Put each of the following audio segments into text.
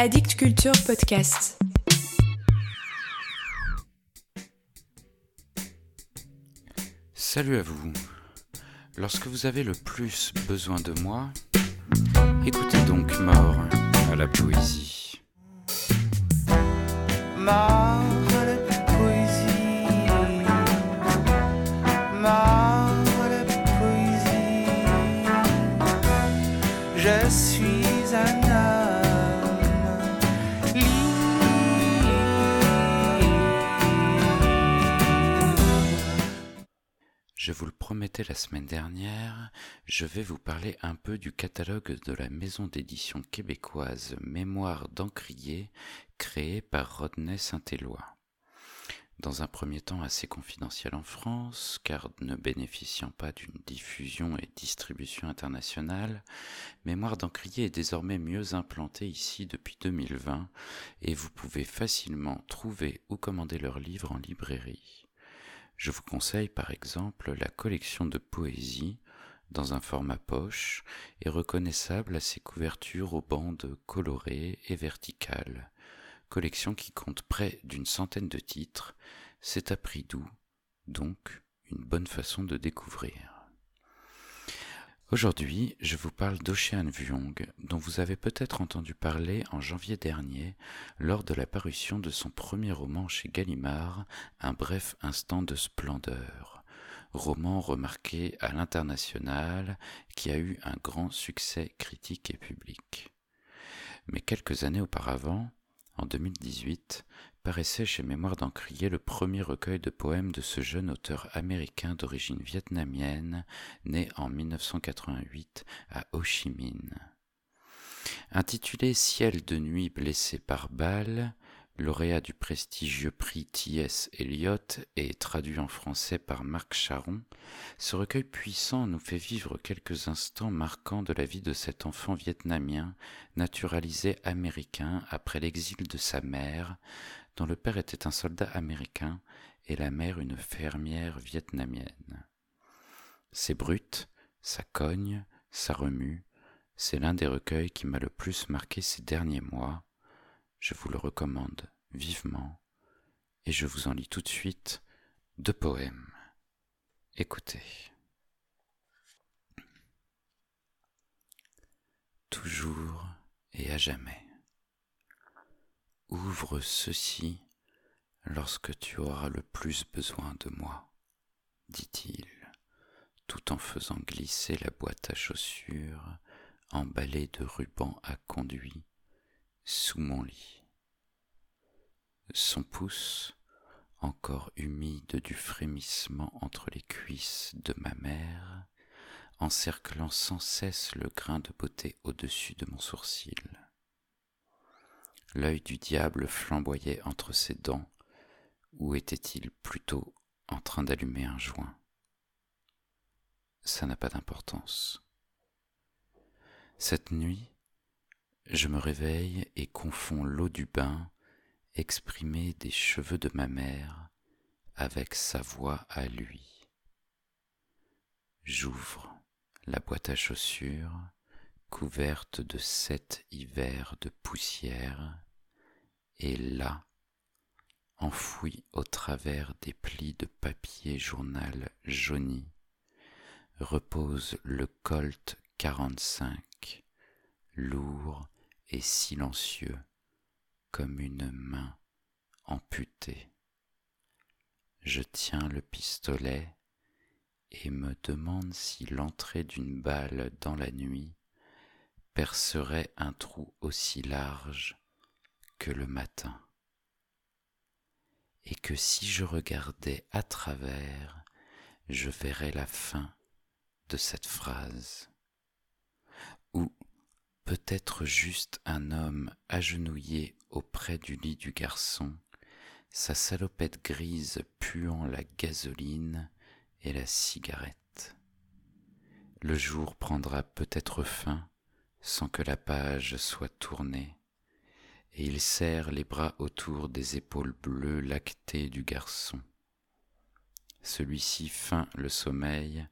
Addict Culture Podcast. Salut à vous. Lorsque vous avez le plus besoin de moi, écoutez donc Mort à la poésie. Mort à la poésie. Mort à la poésie. Je suis un Je vous le promettais la semaine dernière, je vais vous parler un peu du catalogue de la maison d'édition québécoise Mémoire d'Encrier, créée par Rodney Saint-Éloi. Dans un premier temps assez confidentiel en France, car ne bénéficiant pas d'une diffusion et distribution internationale, Mémoire d'Encrier est désormais mieux implantée ici depuis 2020 et vous pouvez facilement trouver ou commander leurs livres en librairie. Je vous conseille par exemple la collection de poésie dans un format poche et reconnaissable à ses couvertures aux bandes colorées et verticales. Collection qui compte près d'une centaine de titres, c'est à prix doux, donc une bonne façon de découvrir. Aujourd'hui, je vous parle d'Ocean Vuong, dont vous avez peut-être entendu parler en janvier dernier lors de la parution de son premier roman chez Gallimard, Un bref instant de splendeur. Roman remarqué à l'international qui a eu un grand succès critique et public. Mais quelques années auparavant, en 2018, paraissait chez Mémoire d'Encrier le premier recueil de poèmes de ce jeune auteur américain d'origine vietnamienne, né en 1988 à Ho Chi Minh. Intitulé Ciel de nuit blessé par balle, lauréat du prestigieux prix T.S. Eliot et traduit en français par Marc Charon, ce recueil puissant nous fait vivre quelques instants marquants de la vie de cet enfant vietnamien, naturalisé américain après l'exil de sa mère, dont le père était un soldat américain et la mère une fermière vietnamienne. C'est brut, ça cogne, ça remue, c'est l'un des recueils qui m'a le plus marqué ces derniers mois, je vous le recommande vivement, et je vous en lis tout de suite deux poèmes. Écoutez. Toujours et à jamais. Ouvre ceci lorsque tu auras le plus besoin de moi, dit-il, tout en faisant glisser la boîte à chaussures emballée de rubans à conduit sous mon lit. Son pouce, encore humide du frémissement entre les cuisses de ma mère, encerclant sans cesse le grain de beauté au-dessus de mon sourcil. L'œil du diable flamboyait entre ses dents, ou était-il plutôt en train d'allumer un joint? Ça n'a pas d'importance. Cette nuit, je me réveille et confonds l'eau du bain exprimée des cheveux de ma mère avec sa voix à lui. J'ouvre la boîte à chaussures couverte de sept hivers de poussière, et là, enfoui au travers des plis de papier journal jauni, repose le Colt 45, lourd et silencieux comme une main amputée. Je tiens le pistolet et me demande si l'entrée d'une balle dans la nuit percerait un trou aussi large que le matin, et que si je regardais à travers, je verrais la fin de cette phrase, ou peut-être juste un homme agenouillé auprès du lit du garçon, sa salopette grise puant la gasoline et la cigarette. Le jour prendra peut-être fin sans que la page soit tournée, et il serre les bras autour des épaules bleues lactées du garçon. Celui-ci feint le sommeil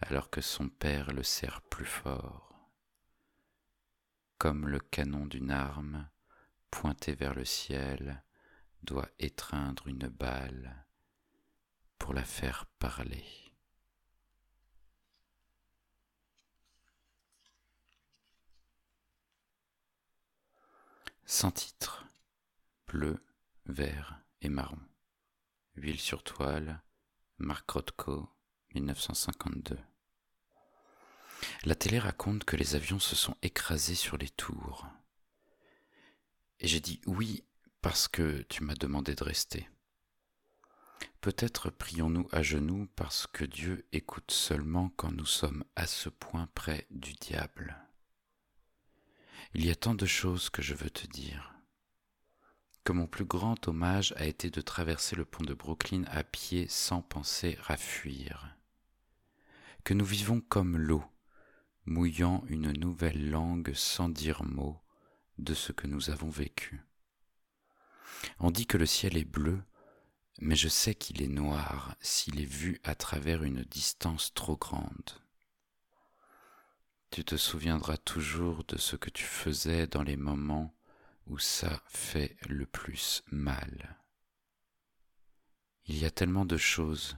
alors que son père le serre plus fort comme le canon d'une arme, pointée vers le ciel, doit étreindre une balle pour la faire parler. Sans titre, bleu, vert et marron. Huile sur toile, Marc Rothko, 1952. La télé raconte que les avions se sont écrasés sur les tours. Et j'ai dit oui parce que tu m'as demandé de rester. Peut-être prions-nous à genoux parce que Dieu écoute seulement quand nous sommes à ce point près du diable. Il y a tant de choses que je veux te dire. Que mon plus grand hommage a été de traverser le pont de Brooklyn à pied sans penser à fuir. Que nous vivons comme l'eau, mouillant une nouvelle langue sans dire mot de ce que nous avons vécu. On dit que le ciel est bleu, mais je sais qu'il est noir s'il est vu à travers une distance trop grande. Tu te souviendras toujours de ce que tu faisais dans les moments où ça fait le plus mal. Il y a tellement de choses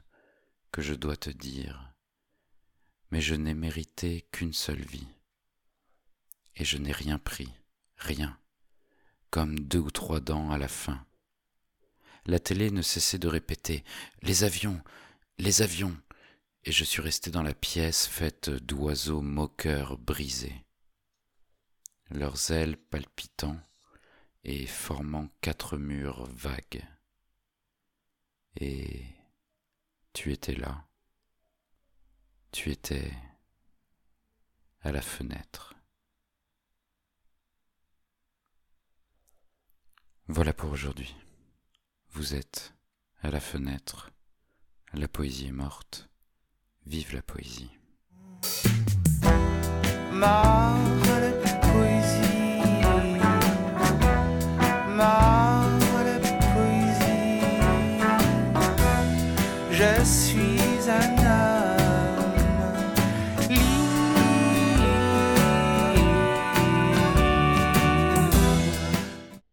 que je dois te dire, mais je n'ai mérité qu'une seule vie, et je n'ai rien pris, rien, comme deux ou trois dents à la fin. La télé ne cessait de répéter Les avions, les avions, et je suis resté dans la pièce faite d'oiseaux moqueurs brisés, leurs ailes palpitant et formant quatre murs vagues. Et tu étais là, tu étais à la fenêtre. Voilà pour aujourd'hui. Vous êtes à la fenêtre. La poésie est morte. Vive la poésie.